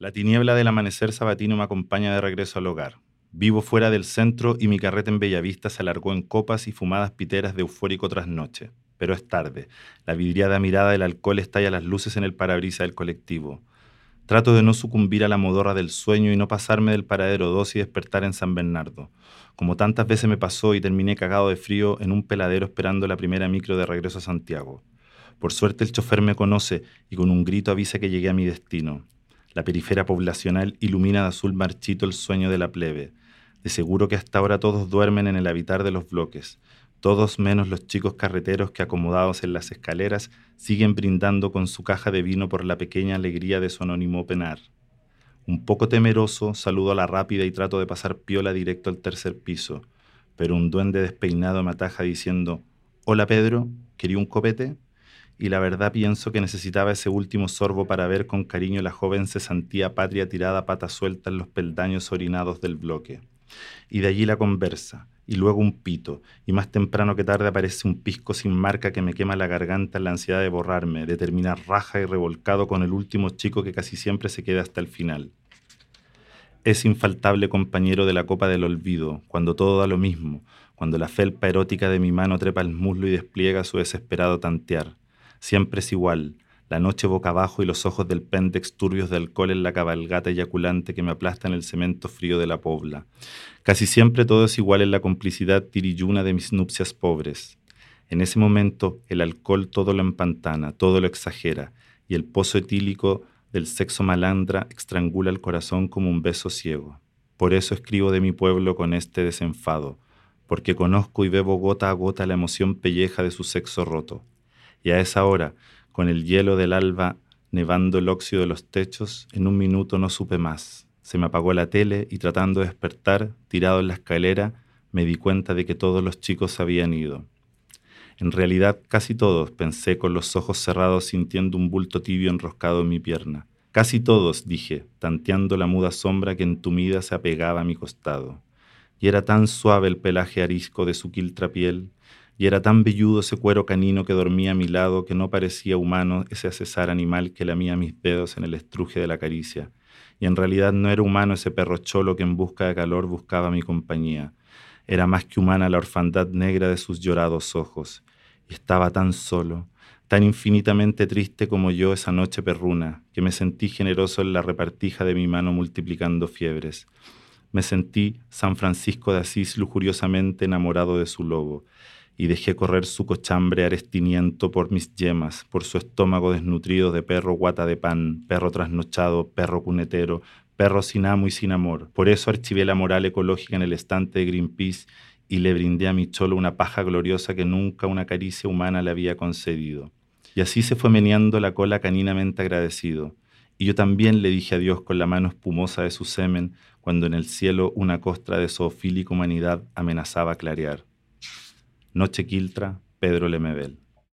La tiniebla del amanecer sabatino me acompaña de regreso al hogar. Vivo fuera del centro y mi carreta en Bellavista se alargó en copas y fumadas piteras de eufórico trasnoche. Pero es tarde. La vidriada mirada del alcohol estalla las luces en el parabrisa del colectivo. Trato de no sucumbir a la modorra del sueño y no pasarme del paradero 2 y despertar en San Bernardo. Como tantas veces me pasó y terminé cagado de frío en un peladero esperando la primera micro de regreso a Santiago. Por suerte el chofer me conoce y con un grito avisa que llegué a mi destino. La periferia poblacional ilumina de azul marchito el sueño de la plebe. De seguro que hasta ahora todos duermen en el habitar de los bloques, todos menos los chicos carreteros que acomodados en las escaleras siguen brindando con su caja de vino por la pequeña alegría de su anónimo penar. Un poco temeroso, saludo a la rápida y trato de pasar piola directo al tercer piso, pero un duende despeinado me ataja diciendo, Hola Pedro, ¿quería un copete? Y la verdad pienso que necesitaba ese último sorbo para ver con cariño la joven cesantía patria tirada pata suelta en los peldaños orinados del bloque. Y de allí la conversa, y luego un pito, y más temprano que tarde aparece un pisco sin marca que me quema la garganta en la ansiedad de borrarme, de terminar raja y revolcado con el último chico que casi siempre se queda hasta el final. Es infaltable compañero de la copa del olvido, cuando todo da lo mismo, cuando la felpa erótica de mi mano trepa el muslo y despliega su desesperado tantear Siempre es igual, la noche boca abajo y los ojos del péntex turbios de alcohol en la cabalgata eyaculante que me aplasta en el cemento frío de la pobla. Casi siempre todo es igual en la complicidad tirilluna de mis nupcias pobres. En ese momento el alcohol todo lo empantana, todo lo exagera, y el pozo etílico del sexo malandra estrangula el corazón como un beso ciego. Por eso escribo de mi pueblo con este desenfado, porque conozco y bebo gota a gota la emoción pelleja de su sexo roto y a esa hora, con el hielo del alba nevando el óxido de los techos, en un minuto no supe más. Se me apagó la tele y tratando de despertar, tirado en la escalera, me di cuenta de que todos los chicos habían ido. En realidad casi todos, pensé con los ojos cerrados sintiendo un bulto tibio enroscado en mi pierna. Casi todos, dije, tanteando la muda sombra que entumida se apegaba a mi costado. Y era tan suave el pelaje arisco de su quiltra piel, y era tan velludo ese cuero canino que dormía a mi lado que no parecía humano ese acesar animal que lamía mis dedos en el estruje de la caricia. Y en realidad no era humano ese perro cholo que en busca de calor buscaba mi compañía. Era más que humana la orfandad negra de sus llorados ojos. Y estaba tan solo, tan infinitamente triste como yo esa noche perruna, que me sentí generoso en la repartija de mi mano multiplicando fiebres. Me sentí San Francisco de Asís lujuriosamente enamorado de su lobo, y dejé correr su cochambre arestiniento por mis yemas, por su estómago desnutrido de perro guata de pan, perro trasnochado, perro cunetero, perro sin amo y sin amor. Por eso archivé la moral ecológica en el estante de Greenpeace y le brindé a mi cholo una paja gloriosa que nunca una caricia humana le había concedido. Y así se fue meneando la cola caninamente agradecido. Y yo también le dije adiós con la mano espumosa de su semen cuando en el cielo una costra de zoofílica humanidad amenazaba clarear. Noche Quiltra, Pedro Lemebel.